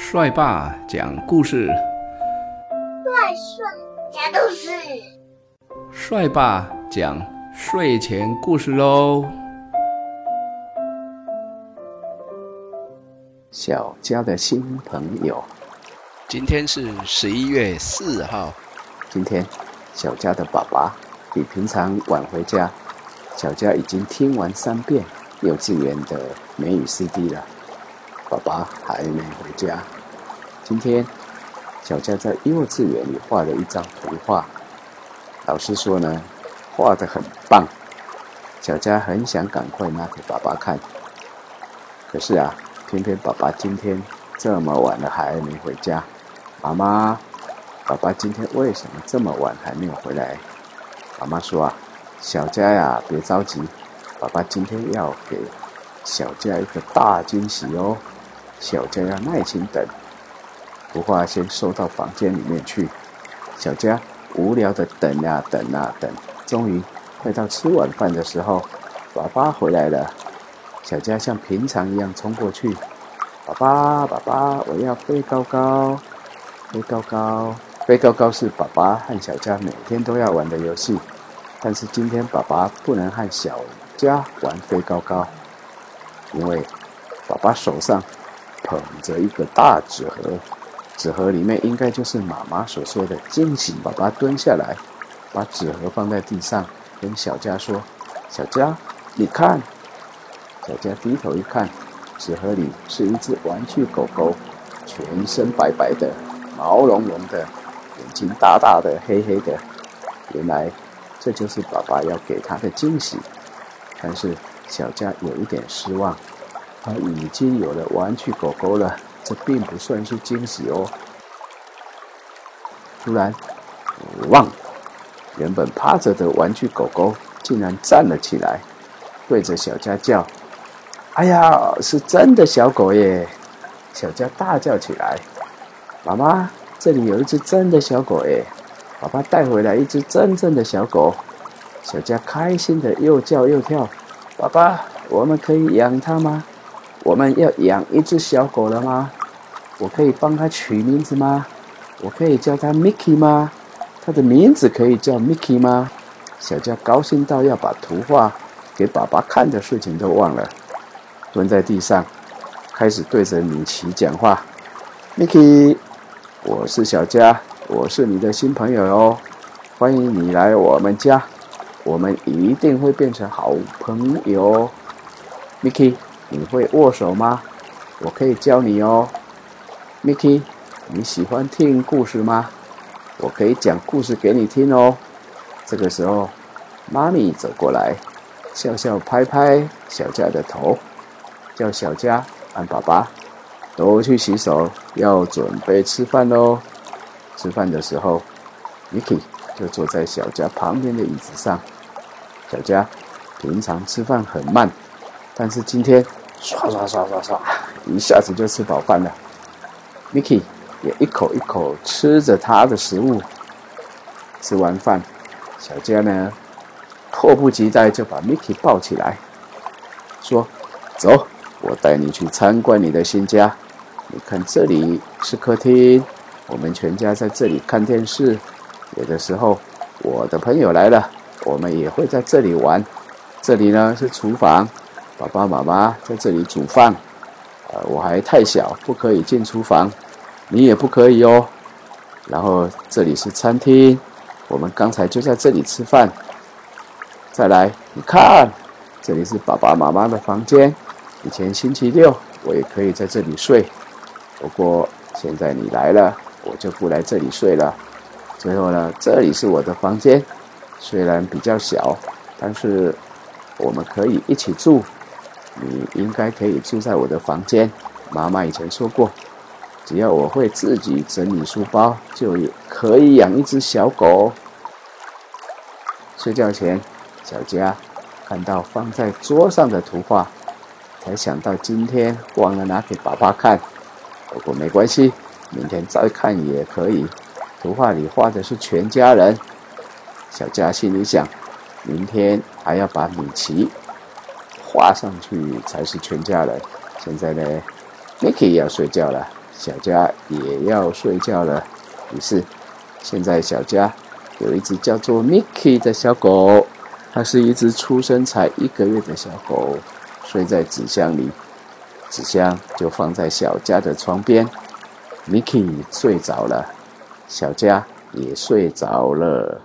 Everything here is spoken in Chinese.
帅爸讲故事，帅帅讲故事，帅爸讲睡前故事喽。小家的新朋友，今天是十一月四号。今天小家的爸爸比平常晚回家，小家已经听完三遍幼稚园的美语 CD 了。爸爸还没回家。今天，小佳在幼稚园里画了一张图画。老师说呢，画的很棒。小佳很想赶快拿给爸爸看。可是啊，偏偏爸爸今天这么晚了还没回家。妈妈，爸爸今天为什么这么晚还没有回来？妈妈说啊，小佳呀，别着急，爸爸今天要给小佳一个大惊喜哦。小佳要耐心等，图画先收到房间里面去。小佳无聊的等啊等啊等，终于快到吃晚饭的时候，爸爸回来了。小佳像平常一样冲过去，爸爸，爸爸，我要飞高高，飞高高，飞高高是爸爸和小佳每天都要玩的游戏，但是今天爸爸不能和小佳玩飞高高，因为爸爸手上。捧着一个大纸盒，纸盒里面应该就是妈妈所说的惊喜。爸爸蹲下来，把纸盒放在地上，跟小佳说：“小佳，你看。”小佳低头一看，纸盒里是一只玩具狗狗，全身白白的，毛茸茸的，眼睛大大的，黑黑的。原来这就是爸爸要给他的惊喜。但是小佳有一点失望。已经有了玩具狗狗了，这并不算是惊喜哦。突然，汪！原本趴着的玩具狗狗竟然站了起来，对着小佳叫：“哎呀，是真的小狗耶！”小佳大叫起来：“妈妈，这里有一只真的小狗耶！爸爸带回来一只真正的小狗。”小佳开心的又叫又跳：“爸爸，我们可以养它吗？”我们要养一只小狗了吗？我可以帮它取名字吗？我可以叫它 Mickey 吗？它的名字可以叫 Mickey 吗？小佳高兴到要把图画给爸爸看的事情都忘了，蹲在地上，开始对着米奇讲话：“Mickey，我是小佳，我是你的新朋友哟，欢迎你来我们家，我们一定会变成好朋友，Mickey。”你会握手吗？我可以教你哦，Mickey。你喜欢听故事吗？我可以讲故事给你听哦。这个时候，妈咪走过来，笑笑拍拍小佳的头，叫小佳和爸爸都去洗手，要准备吃饭喽。吃饭的时候，Mickey 就坐在小佳旁边的椅子上。小佳平常吃饭很慢。但是今天，唰唰唰唰唰，一下子就吃饱饭了。Mickey 也一口一口吃着他的食物。吃完饭，小佳呢，迫不及待就把 Mickey 抱起来，说：“走，我带你去参观你的新家。你看，这里是客厅，我们全家在这里看电视。有的时候，我的朋友来了，我们也会在这里玩。这里呢是厨房。”爸爸妈妈在这里煮饭，呃，我还太小，不可以进厨房，你也不可以哦。然后这里是餐厅，我们刚才就在这里吃饭。再来，你看，这里是爸爸妈妈的房间。以前星期六我也可以在这里睡，不过现在你来了，我就不来这里睡了。最后呢，这里是我的房间，虽然比较小，但是我们可以一起住。你应该可以住在我的房间。妈妈以前说过，只要我会自己整理书包，就可以养一只小狗。睡觉前，小佳看到放在桌上的图画，才想到今天忘了拿给爸爸看。不过没关系，明天再看也可以。图画里画的是全家人。小佳心里想，明天还要把米奇。爬上去才是全家人。现在呢，Mickey 要睡觉了。小佳也要睡觉了。于是，现在小佳有一只叫做 Mickey 的小狗，它是一只出生才一个月的小狗，睡在纸箱里，纸箱就放在小佳的床边。Mickey 睡着了，小佳也睡着了。